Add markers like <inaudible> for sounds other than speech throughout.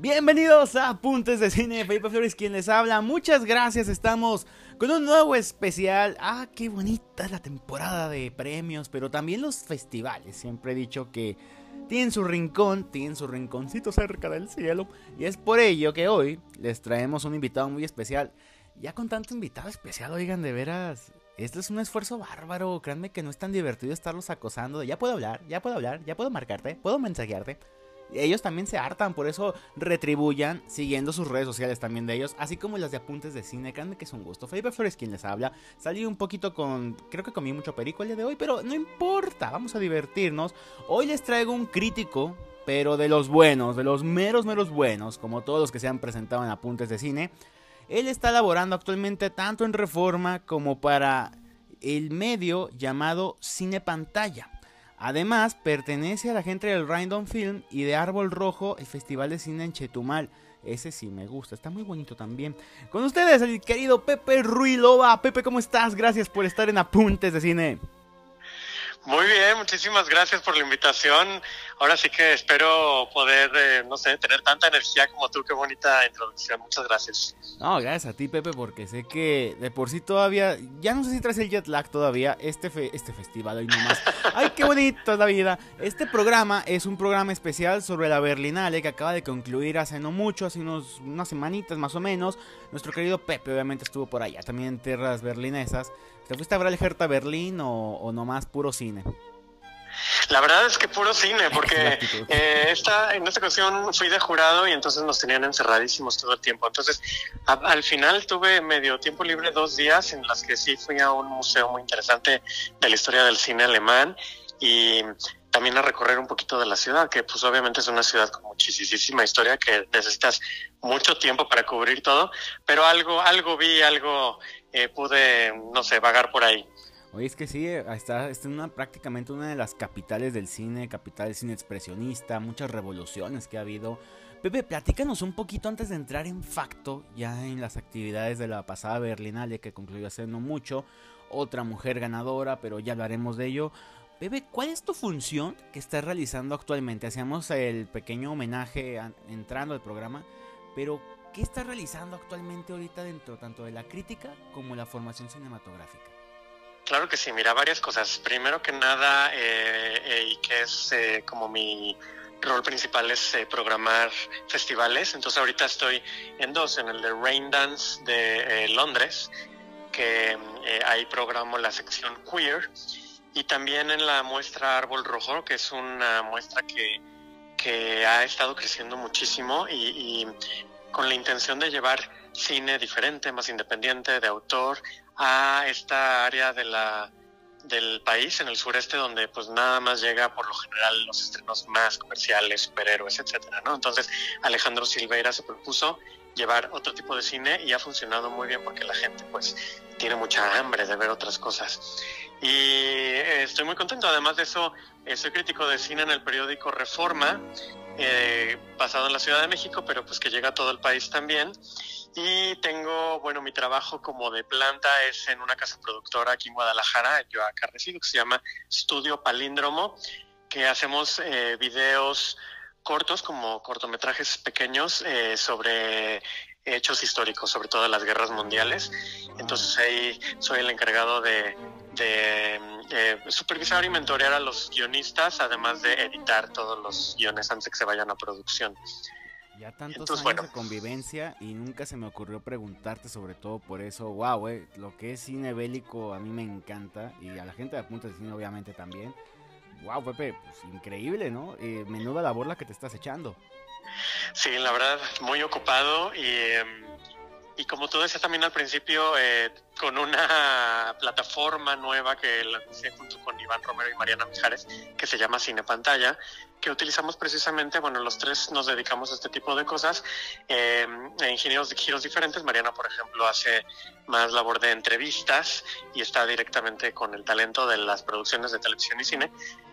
Bienvenidos a Apuntes de Cine, Felipe Flores quien les habla. Muchas gracias, estamos con un nuevo especial. Ah, qué bonita es la temporada de premios, pero también los festivales. Siempre he dicho que tienen su rincón, tienen su rinconcito cerca del cielo. Y es por ello que hoy les traemos un invitado muy especial. Ya con tanto invitado especial, oigan, de veras, esto es un esfuerzo bárbaro. Créanme que no es tan divertido estarlos acosando. ya puedo hablar, ya puedo hablar, ya puedo marcarte, puedo mensajearte ellos también se hartan, por eso retribuyan siguiendo sus redes sociales también de ellos, así como las de apuntes de cine, que es un gusto. Felipe Flores quien les habla, salí un poquito con, creo que comí mucho perico el día de hoy, pero no importa, vamos a divertirnos. Hoy les traigo un crítico, pero de los buenos, de los meros, meros buenos, como todos los que se han presentado en apuntes de cine. Él está laborando actualmente tanto en Reforma como para el medio llamado Cine Pantalla. Además, pertenece a la gente del Random Film y de Árbol Rojo, el Festival de Cine en Chetumal. Ese sí me gusta, está muy bonito también. Con ustedes, el querido Pepe Ruilova. Pepe, ¿cómo estás? Gracias por estar en Apuntes de Cine. Muy bien, muchísimas gracias por la invitación. Ahora sí que espero poder, eh, no sé, tener tanta energía como tú. Qué bonita introducción. Muchas gracias. No, gracias a ti, Pepe, porque sé que de por sí todavía, ya no sé si traes el jet lag todavía, este, este festival hoy nomás. <laughs> ¡Ay, qué bonito es la vida! Este programa es un programa especial sobre la Berlinale que acaba de concluir hace no mucho, hace unos, unas semanitas más o menos. Nuestro querido Pepe obviamente estuvo por allá, también en tierras berlinesas. ¿Te fuiste a ver el Hertha Berlín o, o nomás puro cine? La verdad es que puro cine, <laughs> porque eh, esta, en esta ocasión fui de jurado y entonces nos tenían encerradísimos todo el tiempo. Entonces, al final tuve medio tiempo libre dos días en las que sí fui a un museo muy interesante de la historia del cine alemán y también a recorrer un poquito de la ciudad, que pues obviamente es una ciudad con muchísima historia que necesitas mucho tiempo para cubrir todo, pero algo, algo vi, algo eh, pude, no sé, vagar por ahí. Oye, es que sí, está, está una, prácticamente una de las capitales del cine, capital del cine expresionista, muchas revoluciones que ha habido. Pepe, platícanos un poquito antes de entrar en facto, ya en las actividades de la pasada Berlinale que concluyó hace no mucho, otra mujer ganadora, pero ya hablaremos de ello. Pepe, ¿cuál es tu función que estás realizando actualmente? Hacíamos el pequeño homenaje entrando al programa, pero ¿qué estás realizando actualmente ahorita dentro tanto de la crítica como la formación cinematográfica? Claro que sí, mira, varias cosas. Primero que nada, eh, eh, y que es eh, como mi rol principal es programar festivales. Entonces ahorita estoy en dos, en el de Rain Dance de Londres, que ahí programo la sección queer, y también en la muestra Árbol Rojo, que es una muestra que, ha estado creciendo muchísimo y con la intención de llevar cine diferente, más independiente, de autor, a esta área de la, del país, en el sureste, donde pues nada más llega por lo general los estrenos más comerciales, superhéroes, etcétera, ¿no? Entonces Alejandro Silveira se propuso llevar otro tipo de cine y ha funcionado muy bien porque la gente pues tiene mucha hambre de ver otras cosas. Y eh, estoy muy contento, además de eso, eh, soy crítico de cine en el periódico Reforma, eh, basado en la Ciudad de México, pero pues que llega a todo el país también. Y tengo, bueno, mi trabajo como de planta es en una casa productora aquí en Guadalajara, yo acá resido, que se llama Estudio Palíndromo, que hacemos eh, videos cortos, como cortometrajes pequeños, eh, sobre hechos históricos, sobre todo las guerras mundiales. Entonces ahí soy el encargado de, de eh, supervisar y mentorear a los guionistas, además de editar todos los guiones antes de que se vayan a producción. Ya tantos años de convivencia y nunca se me ocurrió preguntarte sobre todo por eso. Wow, eh, lo que es cine bélico a mí me encanta y a la gente de Punta de Cine obviamente también. Wow, Pepe, pues increíble, ¿no? Eh, menuda labor la que te estás echando. Sí, la verdad, muy ocupado y, em, y como tú decías también al principio, eh, con una plataforma nueva que lancé junto con Iván Romero y Mariana Mijares, que se llama Cine Pantalla, que utilizamos precisamente, bueno, los tres nos dedicamos a este tipo de cosas eh, en giros, giros diferentes. Mariana, por ejemplo, hace más labor de entrevistas y está directamente con el talento de las producciones de televisión y cine.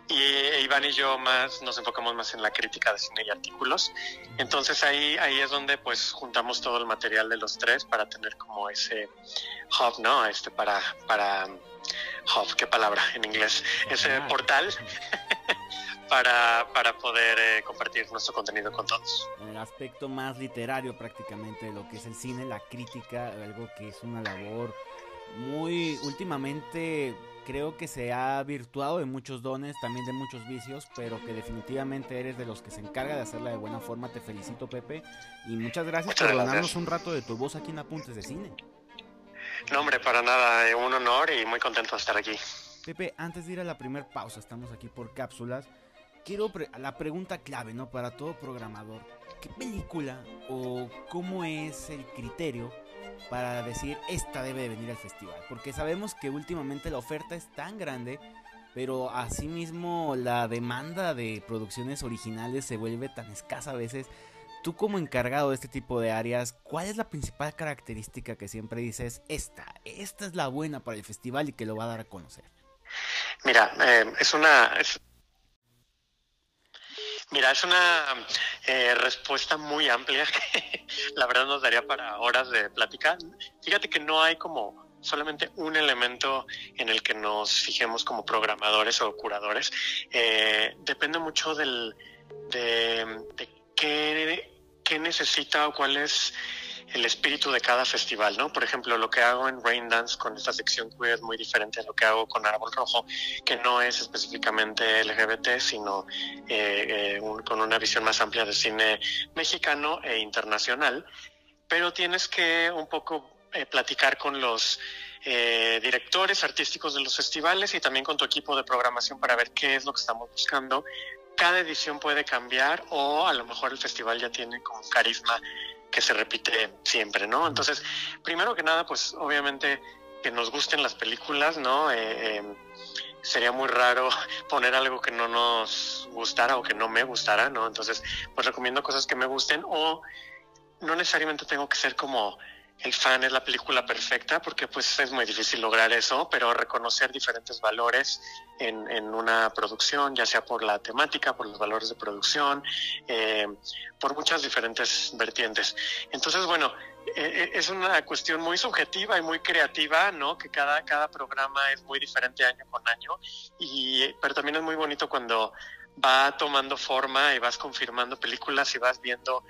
Y Iván y yo más nos enfocamos más en la crítica de cine y artículos. Entonces ahí, ahí es donde pues juntamos todo el material de los tres para tener como ese hub, ¿no? Este para, para hub, qué palabra en inglés, ese portal <laughs> para, para poder eh, compartir nuestro contenido con todos. En el aspecto más literario prácticamente de lo que es el cine, la crítica, algo que es una labor muy últimamente creo que se ha virtuado de muchos dones, también de muchos vicios, pero que definitivamente eres de los que se encarga de hacerla de buena forma. Te felicito, Pepe, y muchas gracias por darnos un rato de tu voz aquí en Apuntes de Cine. No, hombre, para nada, un honor y muy contento de estar aquí. Pepe, antes de ir a la primera pausa, estamos aquí por cápsulas. Quiero la pregunta clave, ¿no? Para todo programador. ¿Qué película o cómo es el criterio para decir esta debe de venir al festival. Porque sabemos que últimamente la oferta es tan grande, pero asimismo la demanda de producciones originales se vuelve tan escasa a veces. Tú como encargado de este tipo de áreas, ¿cuál es la principal característica que siempre dices, esta, esta es la buena para el festival y que lo va a dar a conocer? Mira, eh, es una... Mira, es una eh, respuesta muy amplia <laughs> que la verdad nos daría para horas de plática. Fíjate que no hay como solamente un elemento en el que nos fijemos como programadores o curadores. Eh, depende mucho del, de, qué, qué necesita o cuál es el espíritu de cada festival, ¿no? Por ejemplo, lo que hago en Rain Dance con esta sección queer es muy diferente a lo que hago con Árbol Rojo, que no es específicamente LGBT, sino eh, eh, con una visión más amplia de cine mexicano e internacional. Pero tienes que un poco eh, platicar con los directores artísticos de los festivales y también con tu equipo de programación para ver qué es lo que estamos buscando. Cada edición puede cambiar o a lo mejor el festival ya tiene como carisma que se repite siempre, ¿no? Entonces, primero que nada, pues obviamente que nos gusten las películas, ¿no? Eh, eh, sería muy raro <laughs> poner algo que no nos gustara o que no me gustara, ¿no? Entonces, pues recomiendo cosas que me gusten o no necesariamente tengo que ser como el fan es la película perfecta, porque pues es muy difícil lograr eso, pero reconocer diferentes valores en, en una producción, ya sea por la temática, por los valores de producción, eh, por muchas diferentes vertientes. Entonces, bueno, eh, es una cuestión muy subjetiva y muy creativa, ¿no? Que cada, cada programa es muy diferente año con año, y, pero también es muy bonito cuando va tomando forma y vas confirmando películas y vas viendo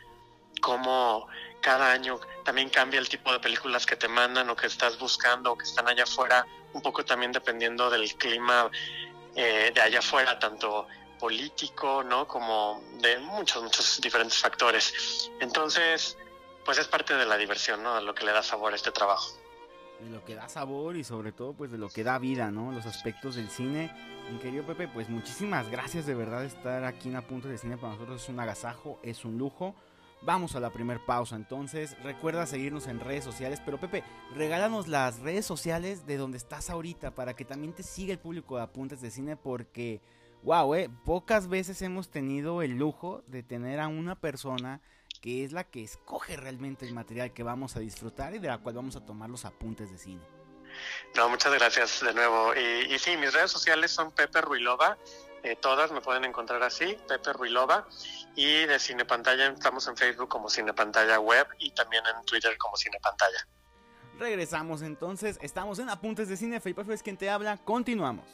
cómo cada año también cambia el tipo de películas que te mandan o que estás buscando o que están allá afuera, un poco también dependiendo del clima eh, de allá afuera, tanto político, ¿no? Como de muchos, muchos diferentes factores. Entonces, pues es parte de la diversión, ¿no? De lo que le da sabor a este trabajo. De lo que da sabor y sobre todo, pues de lo que da vida, ¿no? Los aspectos del cine. Mi querido Pepe, pues muchísimas gracias de verdad estar aquí en Apuntes de Cine. Para nosotros es un agasajo, es un lujo. Vamos a la primer pausa entonces. Recuerda seguirnos en redes sociales. Pero Pepe, regálanos las redes sociales de donde estás ahorita para que también te siga el público de Apuntes de Cine porque, wow, eh, pocas veces hemos tenido el lujo de tener a una persona que es la que escoge realmente el material que vamos a disfrutar y de la cual vamos a tomar los apuntes de cine. No, muchas gracias de nuevo. Y, sí, mis redes sociales son Pepe Ruilova eh, todas me pueden encontrar así, Pepe Ruilova. Y de Cine Pantalla estamos en Facebook como Cine Pantalla Web y también en Twitter como Cine Pantalla. Regresamos entonces, estamos en Apuntes de Cine, Felipe es quien te habla, continuamos.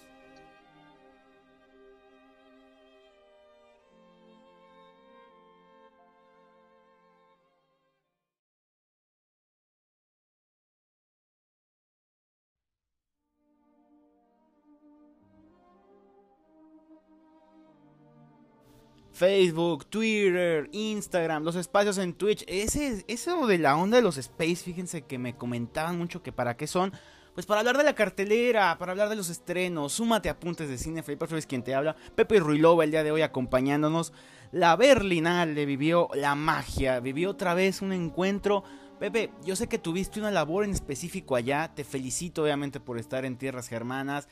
Facebook, Twitter, Instagram, los espacios en Twitch. Ese, eso de la onda de los space, fíjense que me comentaban mucho que para qué son. Pues para hablar de la cartelera, para hablar de los estrenos, súmate apuntes de cine, Felipe es quien te habla. Pepe Ruilova el día de hoy acompañándonos. La Berlinale vivió la magia, vivió otra vez un encuentro. Pepe, yo sé que tuviste una labor en específico allá, te felicito obviamente por estar en tierras germanas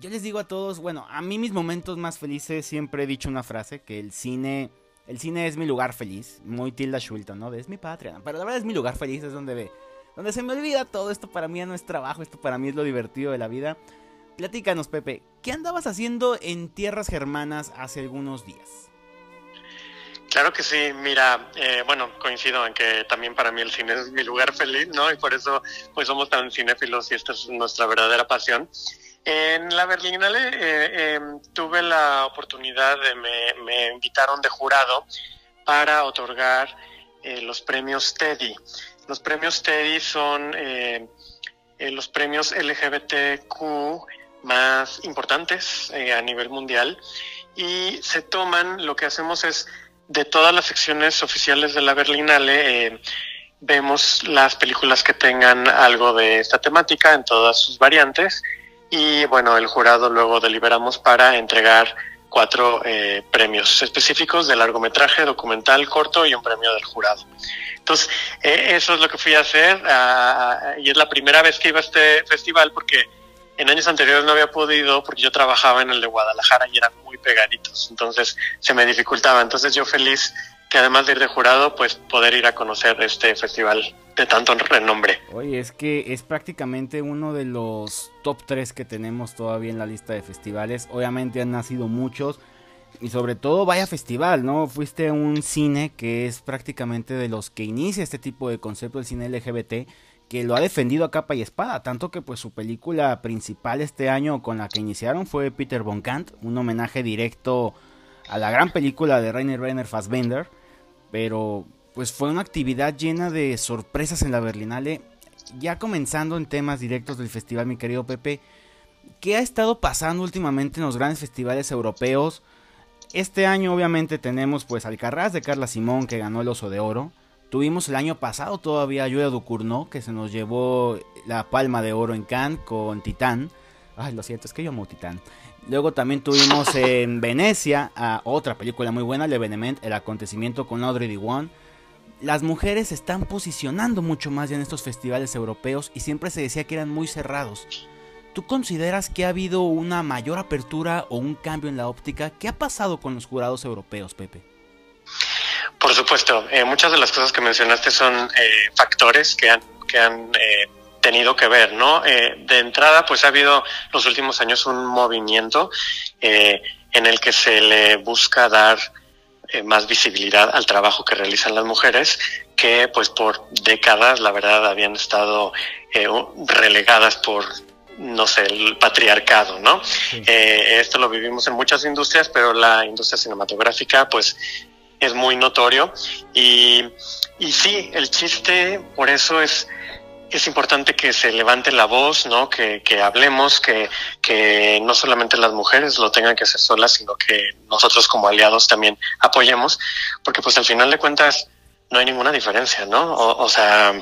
yo les digo a todos, bueno, a mí mis momentos más felices siempre he dicho una frase, que el cine, el cine es mi lugar feliz, muy Tilda Schulton, ¿no? es mi patria, pero la verdad es mi lugar feliz, es donde ve, donde se me olvida todo esto para mí no es trabajo, esto para mí es lo divertido de la vida. Platícanos, Pepe, ¿qué andabas haciendo en tierras germanas hace algunos días? Claro que sí, mira, eh, bueno, coincido en que también para mí el cine es mi lugar feliz, ¿no? Y por eso pues somos tan cinéfilos y esta es nuestra verdadera pasión. En la Berlinale eh, em, tuve la oportunidad de, me, invitaron de jurado para otorgar eh, los premios Teddy. Los premios Teddy son eh, los premios LGBTQ más importantes a nivel mundial y se toman, lo que hacemos es de todas las secciones oficiales de la Berlinale, vemos las películas que tengan algo de esta temática en todas sus variantes y bueno, el jurado luego deliberamos para entregar cuatro eh, premios específicos de largometraje, documental, corto y un premio del jurado. Entonces, eh, eso es lo que fui a hacer y es la primera vez que iba a este festival porque en años anteriores no había podido porque yo trabajaba en el de Guadalajara y eran muy pegaditos, entonces se me dificultaba. Entonces yo feliz que además de ir de jurado, pues poder ir a conocer este festival de tanto renombre. Oye, es que es prácticamente uno de los top 3 que tenemos todavía en la lista de festivales. Obviamente han nacido muchos. Y sobre todo, vaya festival, ¿no? Fuiste a un cine que es prácticamente de los que inicia este tipo de concepto del cine LGBT, que lo ha defendido a capa y espada, tanto que pues su película principal este año con la que iniciaron fue Peter Von Kant, un homenaje directo a la gran película de Rainer Rainer Fassbender, pero pues fue una actividad llena de sorpresas en la Berlinale. Ya comenzando en temas directos del festival, mi querido Pepe, ¿qué ha estado pasando últimamente en los grandes festivales europeos? Este año obviamente tenemos pues Alcarraz de Carla Simón que ganó el Oso de Oro. Tuvimos el año pasado todavía a Julia Ducournau que se nos llevó la palma de oro en Cannes con Titán. Ay, lo siento, es que yo amo Titán. Luego también tuvimos <laughs> en Venecia a otra película muy buena, Le Venement, El acontecimiento con Audrey Diwan las mujeres se están posicionando mucho más ya en estos festivales europeos y siempre se decía que eran muy cerrados. ¿Tú consideras que ha habido una mayor apertura o un cambio en la óptica? ¿Qué ha pasado con los jurados europeos, Pepe? Por supuesto, eh, muchas de las cosas que mencionaste son eh, factores que han, que han eh, tenido que ver, ¿no? de entrada, pues ha habido los últimos años un movimiento en el que se le busca dar eh, más visibilidad al trabajo que realizan las mujeres que pues por décadas la verdad habían estado eh, relegadas por no sé, el patriarcado, ¿no? Eh, esto lo vivimos en muchas industrias, pero la industria cinematográfica, pues, es muy notorio. Y, y sí, el chiste, por eso es es importante que se levante la voz, ¿no? Que, que hablemos, que, que, no solamente las mujeres lo tengan que hacer solas, sino que nosotros como aliados también apoyemos, porque pues al final de cuentas no hay ninguna diferencia, ¿no? O, sea,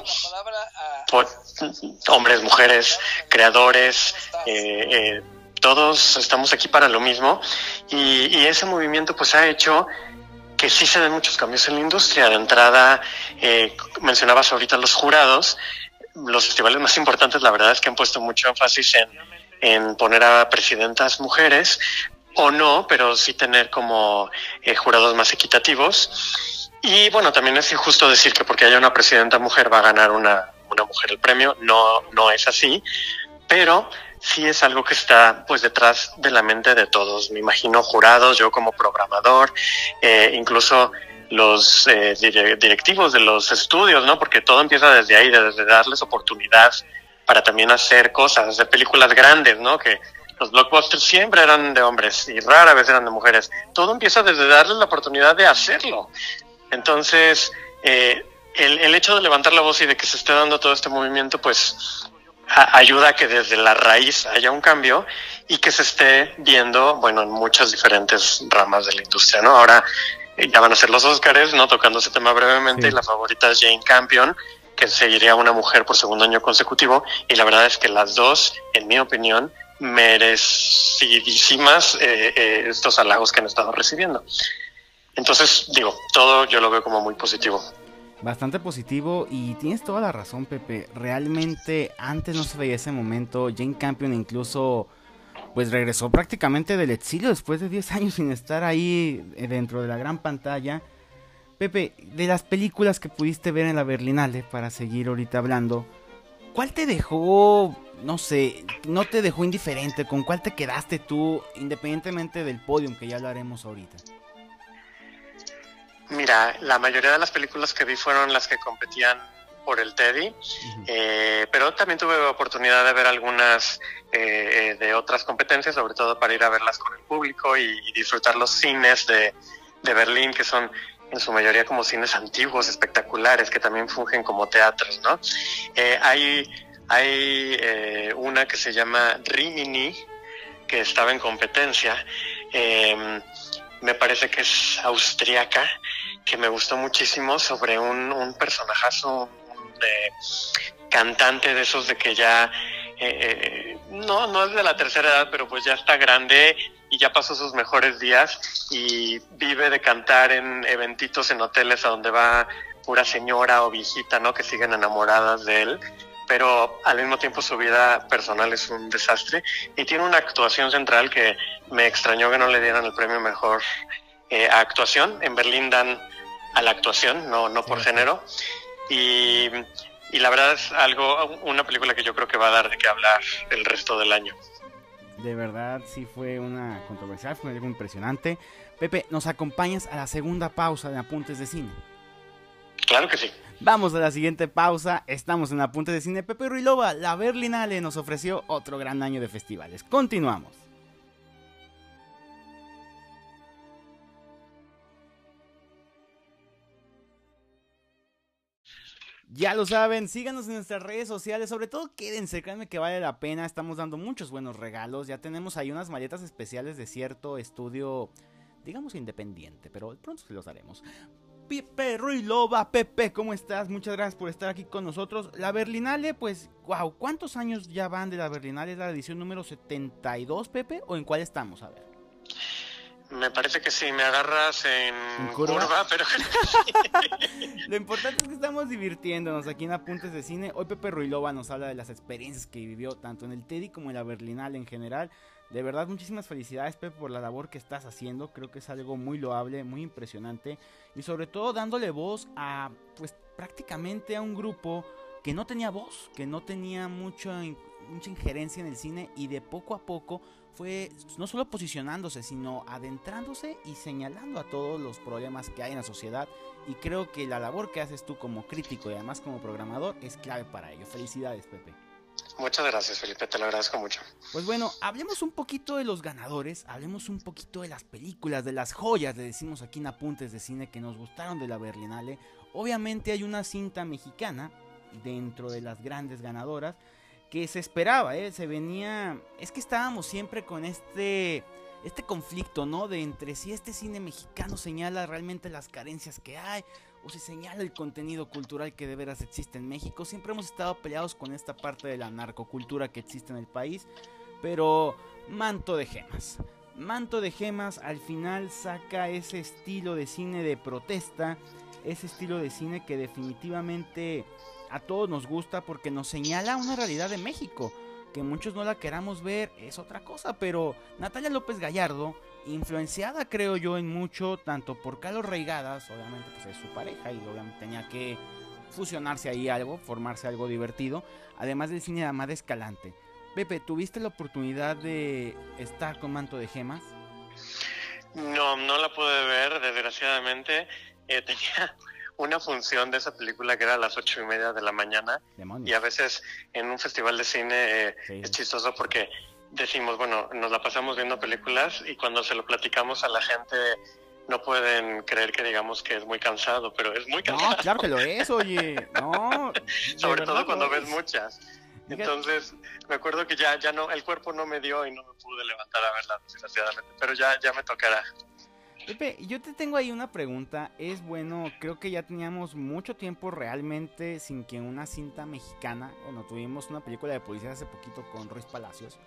hombres, mujeres, creadores, eh, eh, todos estamos aquí para lo mismo y, y ese movimiento pues ha hecho que sí se den muchos cambios en la industria. De entrada, eh, mencionabas ahorita los jurados, los festivales más importantes, la verdad es que han puesto mucho énfasis en, en poner a presidentas mujeres, o no, pero sí tener como eh, jurados más equitativos. Y bueno, también es injusto decir que porque haya una presidenta mujer va a ganar una, una mujer el premio, no, no es así, pero sí es algo que está pues detrás de la mente de todos. Me imagino jurados, yo como programador, eh, incluso los eh, directivos de los estudios, ¿no? Porque todo empieza desde ahí, desde darles oportunidad para también hacer cosas, hacer películas grandes, ¿no? Que los blockbusters siempre eran de hombres y rara vez eran de mujeres. Todo empieza desde darles la oportunidad de hacerlo. Entonces, eh, el, el, hecho de levantar la voz y de que se esté dando todo este movimiento, pues ayuda a que desde la raíz haya un cambio y que se esté viendo, bueno, en muchas diferentes ramas de la industria, ¿no? Ahora, ya van a ser los Oscars, ¿no? Tocando ese tema brevemente, y la favorita es Jane Campion, que seguiría una mujer por segundo año consecutivo, y la verdad es que las dos, en mi opinión, merecidísimas eh, eh, estos halagos que han estado recibiendo. Entonces, digo, todo yo lo veo como muy positivo. Bastante positivo y tienes toda la razón, Pepe. Realmente antes no se veía ese momento. Jane Campion incluso pues regresó prácticamente del exilio después de 10 <laughs> años sin estar ahí eh, dentro de la gran pantalla. Pepe, de las películas que pudiste ver en la Berlinale, para seguir ahorita hablando, ¿cuál te dejó, no sé, no te dejó indiferente? ¿Con cuál te quedaste tú, independientemente del podium, que ya lo haremos ahorita? Mira, la mayoría de las películas que vi fueron las que competían por el Teddy, eh, pero también tuve oportunidad de ver algunas eh, de otras competencias, sobre todo para ir a verlas con el público y, disfrutar los cines de, de, Berlín, que son en su mayoría como cines antiguos, espectaculares, que también fungen como teatros, ¿no? hay hay una que se llama Rimini, que estaba en competencia. me parece que es austriaca que me gustó muchísimo sobre un, un personajazo de cantante de esos de que ya eh, eh, no no es de la tercera edad pero pues ya está grande y ya pasó sus mejores días y vive de cantar en eventitos en hoteles a donde va pura señora o viejita no que siguen enamoradas de él pero al mismo tiempo su vida personal es un desastre. Y tiene una actuación central que me extrañó que no le dieran el premio mejor eh, actuación. En Berlín dan a la actuación, no, no por género. Y, y, la verdad es algo, una película que yo creo que va a dar de qué hablar el resto del año. De verdad, sí fue una controversial, fue algo impresionante. Pepe, ¿nos acompañas a la segunda pausa de Apuntes de Cine? Claro que sí. Vamos a la siguiente pausa. Estamos en Apuntes de Cine. Pepe Ruilova, la Berlinale nos ofreció otro gran año de festivales. Continuamos. Ya lo saben, síganos en nuestras redes sociales, sobre todo quédense, créanme que vale la pena, estamos dando muchos buenos regalos, ya tenemos ahí unas maletas especiales de cierto estudio, digamos independiente, pero pronto se los haremos. Pepe Ruilova, Pepe, ¿cómo estás? Muchas gracias por estar aquí con nosotros. La Berlinale, pues, wow, ¿cuántos años ya van de la Berlinale? ¿Es la edición número 72, Pepe? ¿O en cuál estamos? A ver. Me parece que sí, me agarras en, curva? pero... <laughs> <laughs> Lo importante es que estamos divirtiéndonos aquí en Apuntes de Cine. Hoy Pepe Ruilova nos habla de las experiencias que vivió tanto en el Teddy como en la Berlinal en general. De verdad, muchísimas felicidades, Pepe, por la labor que estás haciendo. Creo que es algo muy loable, muy impresionante. Y sobre todo dándole voz a, pues, prácticamente a un grupo que no tenía voz, que no tenía mucha, mucha injerencia en el cine y de poco a poco fue no solo posicionándose, sino adentrándose y señalando a todos los problemas que hay en la sociedad. Y creo que la labor que haces tú como crítico y además como programador es clave para ello. Felicidades, Pepe. Muchas gracias, Felipe, te lo agradezco mucho. Pues bueno, hablemos un poquito de los ganadores, hablemos un poquito de las películas, de las joyas, le decimos aquí en Apuntes de Cine que nos gustaron de la Berlinale. Obviamente hay una cinta mexicana dentro de las grandes ganadoras que se esperaba, ¿eh? se venía, es que estábamos siempre con este, este conflicto, ¿no? De entre si este cine mexicano señala realmente las carencias que hay o si señala el contenido cultural que de veras existe en México. Siempre hemos estado peleados con esta parte de la narcocultura que existe en el país, pero manto de gemas. Manto de gemas al final saca ese estilo de cine de protesta, ese estilo de cine que definitivamente a todos nos gusta porque nos señala una realidad de México. Que muchos no la queramos ver es otra cosa, pero Natalia López Gallardo, influenciada creo yo en mucho, tanto por Carlos Reigadas, obviamente pues es su pareja y obviamente tenía que fusionarse ahí algo, formarse algo divertido, además del cine de Amada Escalante. Pepe, ¿tuviste la oportunidad de estar con Manto de Gemas? No, no la pude ver, desgraciadamente. Eh, tenía una función de esa película que era a las ocho y media de la mañana. Y a veces en un festival de cine eh, es chistoso porque decimos, bueno, nos la pasamos viendo películas y cuando se lo platicamos a la gente no pueden creer que digamos que es muy cansado, pero es muy cansado. No, claro que lo es, oye. No, <laughs> Sobre todo cuando ves muchas. Entonces, me acuerdo que ya, ya no, el cuerpo no me dio y no me pude levantar a verla, desgraciadamente, pero ya, ya me tocará. Pepe, yo te tengo ahí una pregunta. Es bueno, creo que ya teníamos mucho tiempo realmente sin que una cinta mexicana, bueno, tuvimos una película de policía hace poquito con Ruiz Palacios,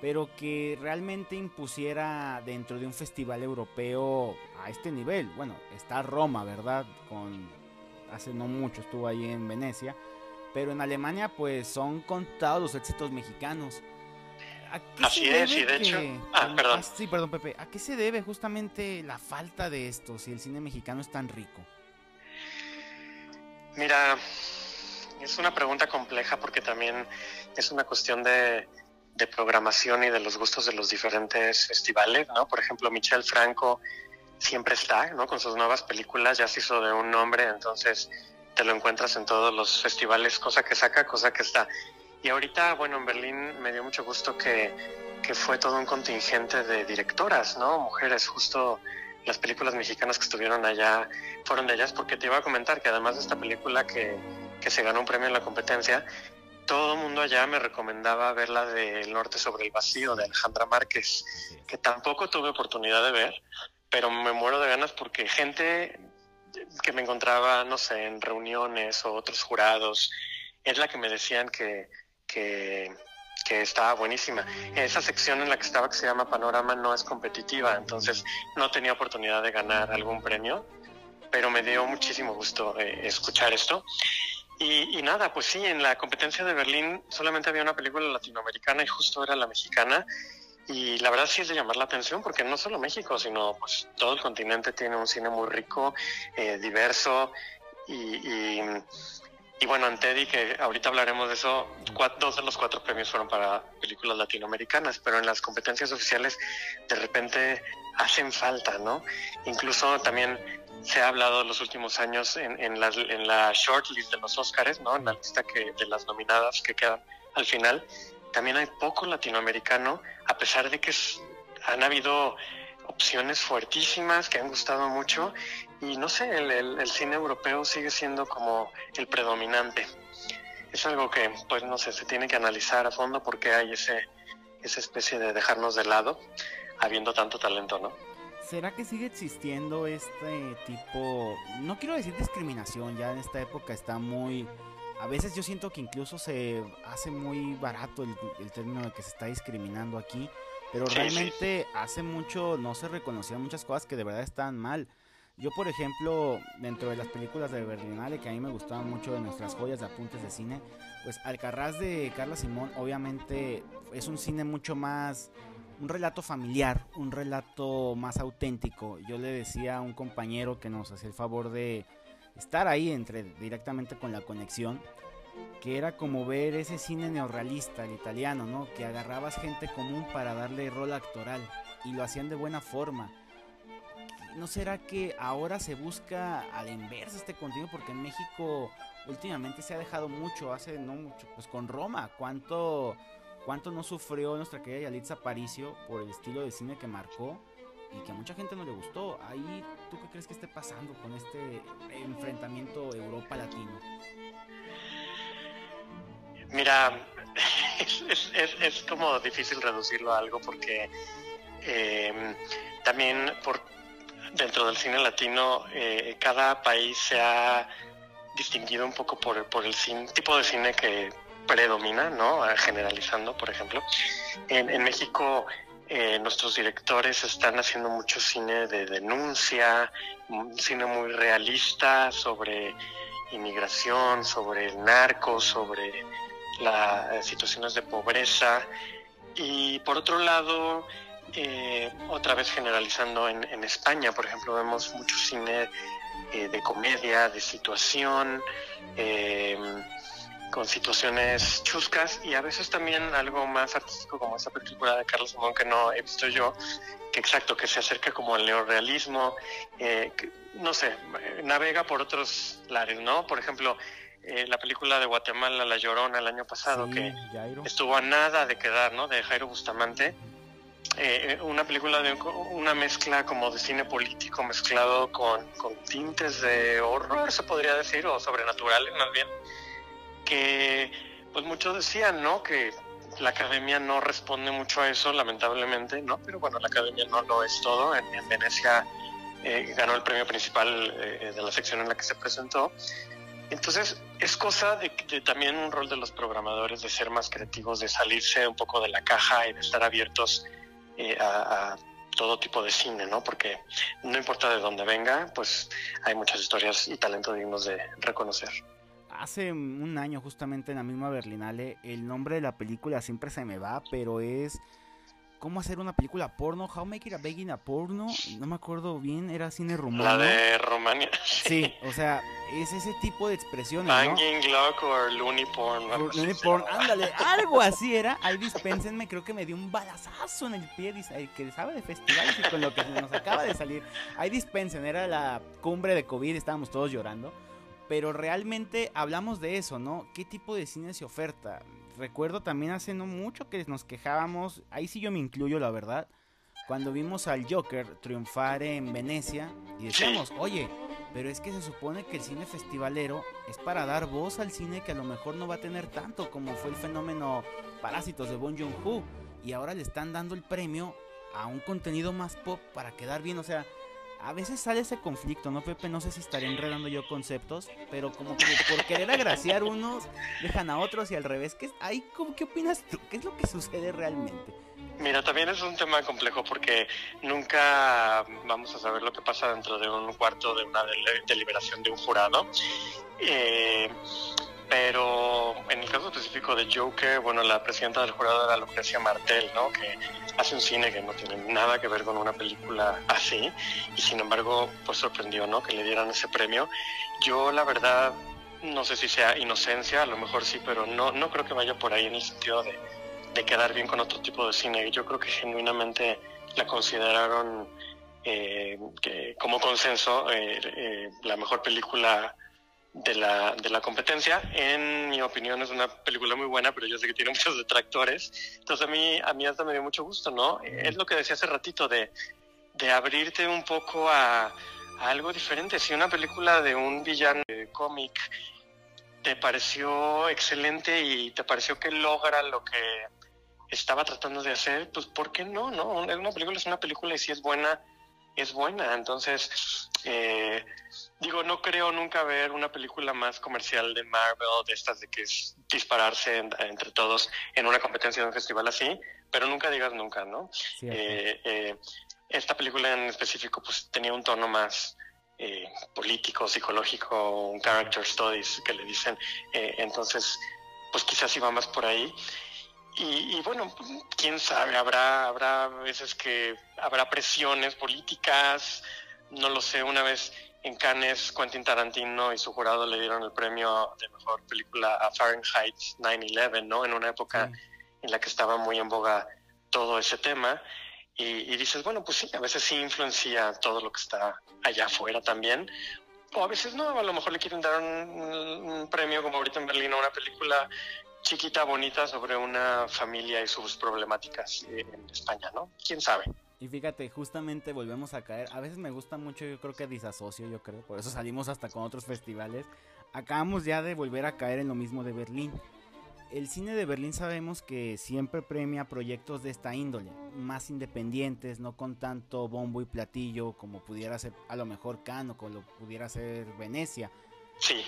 pero que realmente impusiera dentro de un festival europeo a este nivel. Bueno, está Roma, ¿verdad? Con hace no mucho estuvo ahí en Venecia, pero en Alemania pues son contados los éxitos mexicanos. Así es, y de hecho... Ah, perdón. Sí, perdón, Pepe. ¿A qué se debe justamente la falta de esto si el cine mexicano es tan rico? Mira, es una pregunta compleja porque también es una cuestión de, de programación y de los gustos de los diferentes festivales, ¿no? Por ejemplo, Michel Franco siempre está, ¿no? Con sus nuevas películas ya se hizo de un nombre, entonces te lo encuentras en todos los festivales, cosa que saca, cosa que está. Y ahorita, bueno, en Berlín me dio mucho gusto que, que fue todo un contingente de directoras, ¿no? Mujeres, justo las películas mexicanas que estuvieron allá fueron de ellas, porque te iba a comentar que además de esta película que, que se ganó un premio en la competencia, todo el mundo allá me recomendaba ver la de El Norte sobre el Vacío de Alejandra Márquez, que tampoco tuve oportunidad de ver, pero me muero de ganas porque gente que me encontraba, no sé, en reuniones o otros jurados, es la que me decían que, que, que estaba buenísima. Esa sección en la que estaba, que se llama Panorama, no es competitiva, entonces no tenía oportunidad de ganar algún premio, pero me dio muchísimo gusto eh, escuchar esto. Y, y, nada, pues sí, en la competencia de Berlín solamente había una película latinoamericana y justo era la mexicana. Y la verdad sí es de llamar la atención porque no solo México, sino pues todo el continente tiene un cine muy rico, eh, diverso y, y, y, bueno, en Teddy, que ahorita hablaremos de eso, cuatro, dos de los cuatro premios fueron para películas latinoamericanas, pero en las competencias oficiales de repente hacen falta, ¿no? Incluso también se ha hablado en los últimos años en, en, la, en shortlist de los Oscars, ¿no? En la lista que, de las nominadas que quedan al final, también hay poco latinoamericano, a pesar de que han habido opciones fuertísimas que han gustado mucho y no sé, el, el, el, cine europeo sigue siendo como el predominante. Es algo que, pues no sé, se tiene que analizar a fondo porque hay ese, esa especie de dejarnos de lado, habiendo tanto talento, ¿no? ¿Será que sigue existiendo este tipo, no quiero decir discriminación, ya en esta época está muy... A veces yo siento que incluso se hace muy barato el, el término de que se está discriminando aquí, pero realmente sí. hace mucho no se reconocían muchas cosas que de verdad están mal. Yo, por ejemplo, dentro de las películas de Berlinale, que a mí me gustaban mucho de nuestras joyas de apuntes de cine, pues Alcarraz de Carla Simón, obviamente es un cine mucho más un relato familiar, un relato más auténtico. Yo le decía a un compañero que nos hacía el favor de estar ahí entre directamente con la conexión, que era como ver ese cine neorrealista, el italiano, ¿no? Que agarrabas gente común para darle rol actoral y lo hacían de buena forma. ¿No será que ahora se busca al inverso este contenido? Porque en México últimamente se ha dejado mucho, hace no mucho, pues con Roma, ¿cuánto cuánto no sufrió nuestra querida Yalitza Aparicio por el estilo de cine que marcó y que a mucha gente no le gustó. Ahí, ¿tú qué crees que esté pasando con este enfrentamiento Europa-Latino? Mira, <laughs> es, es, es, es, como difícil reducirlo a algo porque eh, también por dentro del cine latino eh, cada país se ha distinguido un poco por, el cine, tipo de cine que predomina, ¿no? Generalizando, por ejemplo. En, en México, eh, nuestros directores están haciendo mucho cine de denuncia, un cine muy realista sobre inmigración, sobre el narco, sobre las situaciones de pobreza. Y por otro lado, eh, otra vez generalizando en, en, España, por ejemplo, vemos mucho cine eh, de comedia, de situación, eh, con situaciones chuscas y a veces también algo más artístico como esa película de Carlos Simón que no he visto yo, que exacto, que se acerca como al neorealismo, eh, que, no sé, navega por otros lares, ¿no? Por ejemplo, eh, la película de Guatemala, La Llorona, el año pasado, sí, que Jairo. estuvo a nada de quedar, ¿no? De Jairo Bustamante. Eh, una película de una mezcla como de cine político mezclado con, con tintes de horror, se podría decir, o sobrenaturales más bien que pues muchos decían, ¿no? Que la academia no responde mucho a eso, lamentablemente, ¿no? Pero bueno, la academia no lo es todo. En, en Venecia eh, ganó el premio principal eh, de la sección en la que se presentó. Entonces, es cosa de, de, también un rol de los programadores de ser más creativos, de salirse un poco de la caja y de estar abiertos eh, a, a todo tipo de cine, ¿no? Porque no importa de dónde venga, pues hay muchas historias y talento dignos de reconocer hace un año justamente en la misma Berlinale, el nombre de la película siempre se me va, pero es cómo hacer una película porno, How Make It a Begin a Porno, no me acuerdo bien, era cine rumano. La de Rumania. Sí, <laughs> o sea, es ese tipo de expresiones, Banging ¿no? Glock o Looney Porn. Looney Porn, ándale, algo <laughs> así era. Ahí dispénsenme, creo que me dio un balazazo en el pie, que sabe de festivales y con lo que nos acaba de salir. Ahí dispensen, era la cumbre de COVID, estábamos todos llorando Pero realmente hablamos de eso, ¿no? ¿Qué tipo de cine se oferta? Recuerdo también hace no mucho que nos quejábamos, ahí sí yo me incluyo la verdad, cuando vimos al Joker triunfar en Venecia y decíamos, oye, pero es que se supone que el cine festivalero es para dar voz al cine que a lo mejor no va a tener tanto como fue el fenómeno Parásitos de Bon Joon-ho y ahora le están dando el premio a un contenido más pop para quedar bien, o sea, a veces sale ese conflicto, ¿no, Pepe? No sé si estaré enredando yo conceptos, pero como que por querer agraciar unos, dejan a otros y al revés. ¿Qué, ahí, ¿Qué opinas tú? ¿Qué es lo que sucede realmente? Mira, también es un tema complejo porque nunca vamos a saber lo que pasa dentro de un cuarto de una deliberación de un jurado. Eh, pero en el caso específico de Joker, bueno, la presidenta del jurado era Lucrecia Martel, ¿no? Que hace un cine que no tiene nada que ver con una película así, y sin embargo, pues sorprendió, ¿no? Que le dieran ese premio. Yo, la verdad, no sé si sea inocencia, a lo mejor sí, pero no, no creo que vaya por ahí en el sentido de, de quedar bien con otro tipo de cine. Yo creo que genuinamente la consideraron eh, como consenso eh, eh, la mejor película de la, de la competencia. En mi opinión es una película muy buena, pero yo sé que tiene <laughs> muchos detractores. Entonces a mí, a mí hasta me dio mucho gusto, ¿no? Es lo que decía hace ratito, de, de abrirte un poco a, a algo diferente. Si una película de un villano de cómic te pareció excelente y te pareció que logra lo que estaba tratando de hacer, pues ¿por qué no? no? Una película es una película y si es buena, es buena. Entonces, eh, digo, no creo nunca ver una película más comercial de Marvel, de estas de que es dispararse entre todos en una competencia de un festival así, pero nunca digas nunca, ¿no? Eh, eh, esta película en específico pues tenía un tono más político, psicológico, un character studies que le dicen, entonces pues quizás iba más por ahí. Y, bueno, quién sabe, habrá, habrá veces que habrá presiones políticas, no lo sé, una vez en Cannes Quentin Tarantino y su jurado le dieron el premio de mejor película a Fahrenheit 9-11, ¿no? En una época en la que estaba muy en boga todo ese tema. Y, dices, bueno, pues sí, a veces sí influencia todo lo que está allá afuera también. O a veces no, a lo mejor le quieren dar un, un premio como ahorita en Berlín a una película chiquita, bonita sobre una familia y sus problemáticas en España, ¿no? ¿Quién sabe? Y fíjate, justamente volvemos a caer. A veces me gusta mucho, yo creo que disasocio, yo creo. Por eso salimos hasta con otros festivales. Acabamos ya de volver a caer en lo mismo de Berlín. El cine de Berlín sabemos que siempre premia proyectos de esta índole, más independientes, no con tanto bombo y platillo como pudiera ser a lo mejor Cannes o como pudiera ser Venecia. Sí.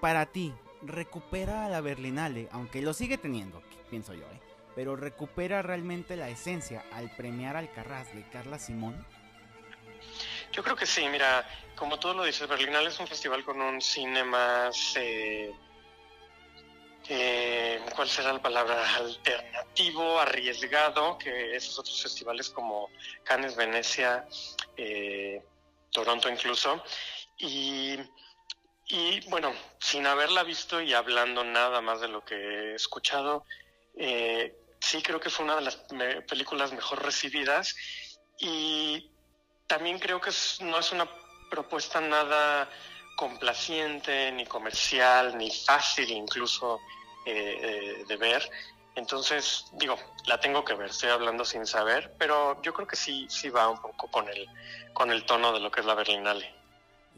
para ti, recupera a la Berlinale, aunque lo sigue teniendo, pienso yo, ¿eh? pero recupera realmente la esencia al premiar al Carras de Carla Simón. Yo creo que sí, mira, como tú lo dices, Berlinale es un festival con un cine más, eh, eh, ¿cuál será la palabra? Alternativo, arriesgado, que esos otros festivales como Cannes, Venecia, eh, Toronto incluso. Y y bueno, sin haberla visto y hablando nada más de lo que he escuchado, eh, sí creo que fue una de las películas mejor recibidas y también creo que no es una propuesta nada complaciente, ni comercial, ni fácil incluso eh, eh, de ver. Entonces, digo, la tengo que ver, estoy hablando sin saber, pero yo creo que sí, sí va un poco con el, con el tono de lo que es la Berlinale.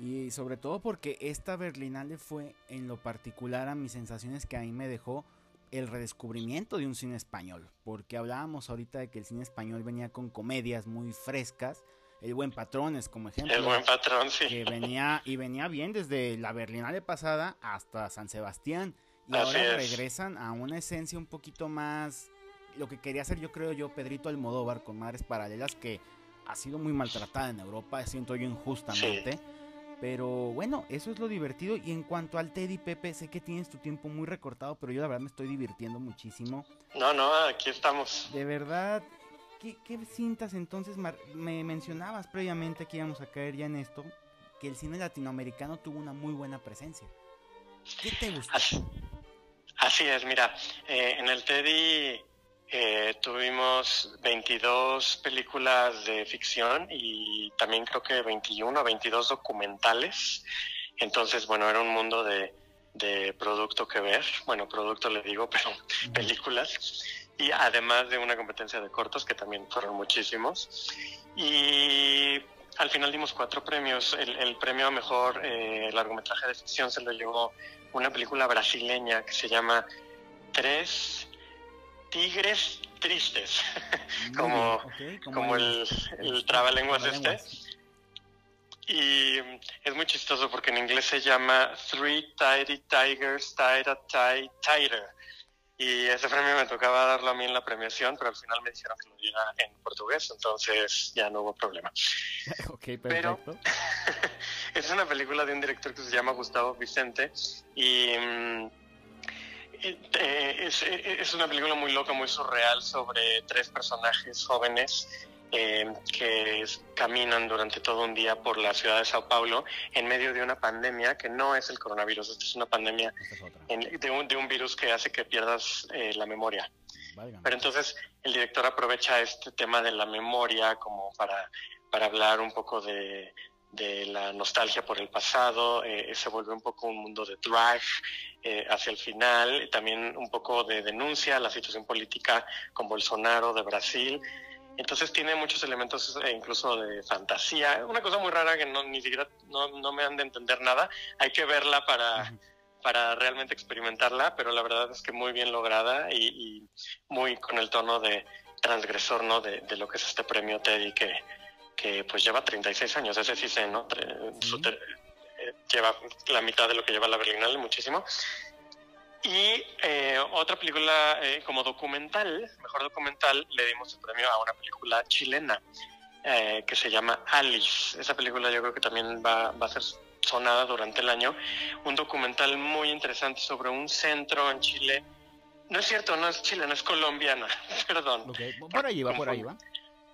Y sobre todo porque esta Berlinale fue en lo particular a mis sensaciones que a mí me dejó el redescubrimiento de un cine español. Porque hablábamos ahorita de que el cine español venía con comedias muy frescas. El Buen Patrón es como ejemplo. El Buen Patrón, sí. Que venía, y venía bien desde la Berlinale pasada hasta San Sebastián. Y ahora regresan a una esencia un poquito más. Lo que quería hacer yo creo yo, Pedrito Almodóvar con Madres Paralelas, que ha sido muy maltratada en Europa, siento yo injustamente. Pero bueno, eso es lo divertido. Y en cuanto al Teddy Pepe, sé que tienes tu tiempo muy recortado, pero yo la verdad me estoy divirtiendo muchísimo. No, no, aquí estamos. De verdad, ¿qué, cintas entonces me mencionabas previamente que íbamos a caer ya en esto? Que el cine latinoamericano tuvo una muy buena presencia. ¿Qué te gustó? Así, es, mira, eh, en el Teddy eh, tuvimos 22 películas de ficción y también creo que 21 o 22 documentales. Entonces, bueno, era un mundo de, de producto que ver, bueno, producto le digo, <laughs> pero películas, y además de una competencia de cortos, que también fueron muchísimos. Y al final dimos cuatro premios. El, premio a mejor eh, largometraje de ficción se lo llevó una película brasileña que se llama Tres Tigres Tristes, <laughs> como, como, el, el, trabalenguas este. Y es muy chistoso porque en inglés se llama Three Tidy Tigers Tighter Tighter. Y ese premio me tocaba darlo a mí en la premiación, pero al final me dijeron que lo diera en portugués, entonces ya no hubo problema. <laughs> ok, perfecto. Pero <laughs> es una película de un director que se llama Gustavo Vicente y mm, eh, es, es, una película muy loca, muy surreal sobre tres personajes jóvenes eh, que caminan durante todo un día por la ciudad de Sao Paulo en medio de una pandemia que no es el coronavirus, esta es una pandemia de, un, de, un, virus que hace que pierdas eh, la memoria. Pero entonces el director aprovecha este tema de la memoria como para, para hablar un poco de, de la nostalgia por el pasado, eh, se vuelve un poco un mundo de drive eh, hacia el final, también un poco de denuncia a la situación política con Bolsonaro de Brasil. Entonces tiene muchos elementos eh, incluso de fantasía. Una cosa muy rara que no, ni siquiera no, me han de entender nada. Hay que verla para, para realmente experimentarla, pero la verdad es que muy bien lograda y, muy con el tono de transgresor ¿no? De, lo que es este premio Teddy que, que pues lleva 36 años, ese sí sé, ¿no? Eh, lleva la mitad de lo que lleva la Berlinale, muchísimo. Y eh, otra película eh, como documental, mejor documental, le dimos el premio a una película chilena eh, que se llama Alice. Esa película yo creo que también va, va a ser sonada durante el año. Un documental muy interesante sobre un centro en Chile. No es cierto, no es chilena, es colombiana, <laughs> perdón. Por ahí va, por ahí va.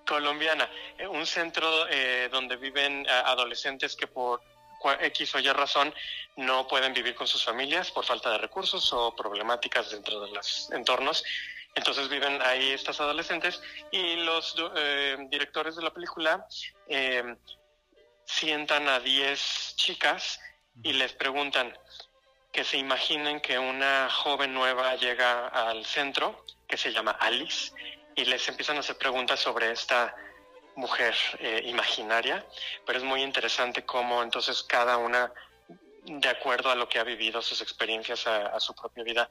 Colombiana, un centro donde viven adolescentes que por X o Y razón no pueden vivir con sus familias por falta de recursos o problemáticas dentro de los entornos. Entonces viven ahí estas adolescentes y los eh, directores de la película eh, sientan a 10 chicas y les preguntan que se imaginen que una joven nueva llega al centro, que se llama Alice, y les empiezan a hacer preguntas sobre esta mujer eh, imaginaria, pero es muy interesante cómo entonces cada una, de acuerdo a lo que ha vivido, sus experiencias, a, su propia vida,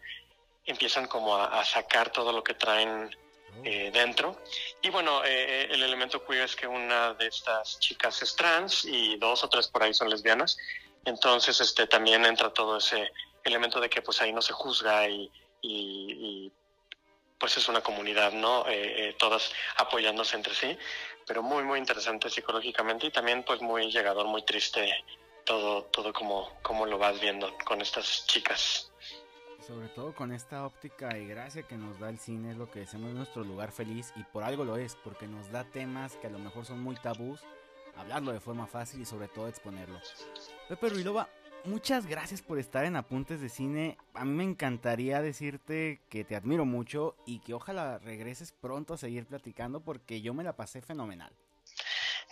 empiezan como a, sacar todo lo que traen oh. eh, dentro. Y bueno, eh, el elemento queer es que una de estas chicas es trans y dos o tres por ahí son lesbianas. Entonces, este, también entra todo ese elemento de que pues ahí no se juzga y, y, pues es una comunidad, ¿no? todas apoyándose entre sí pero muy, muy interesante psicológicamente y también pues muy llegador, muy triste todo, todo como, como lo vas viendo con estas chicas. Sobre todo con esta óptica y gracia que nos da el cine, es lo que decimos nuestro lugar feliz y por algo lo es, porque nos da temas que a lo mejor son muy tabús, hablarlo de forma fácil y sobre todo exponerlo. Pepe Ruilova, muchas gracias por estar en Apuntes de Cine. A mí me encantaría decirte que te admiro mucho y que ojalá regreses pronto a seguir platicando porque yo me la pasé fenomenal.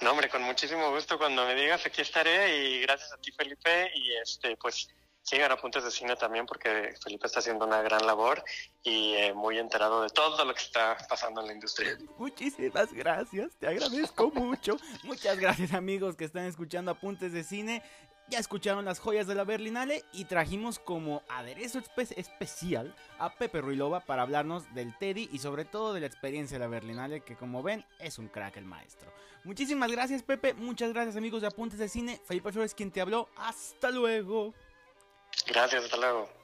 No, hombre, con muchísimo gusto cuando me digas aquí estaré y gracias a ti Felipe y este pues sigan Apuntes de Cine también porque Felipe está haciendo una gran labor y eh, muy enterado de todo lo que está pasando en la industria. Muchísimas gracias, te agradezco <laughs> mucho. Muchas gracias amigos que están escuchando Apuntes de Cine ya escucharon las joyas de la Berlinale y trajimos como aderezo especial a Pepe Ruilova para hablarnos del Teddy y sobre todo de la experiencia de la Berlinale que como ven es un crack el maestro. Muchísimas gracias Pepe, muchas gracias amigos de Apuntes de Cine, Felipe Flores quien te habló, hasta luego. Gracias, hasta luego.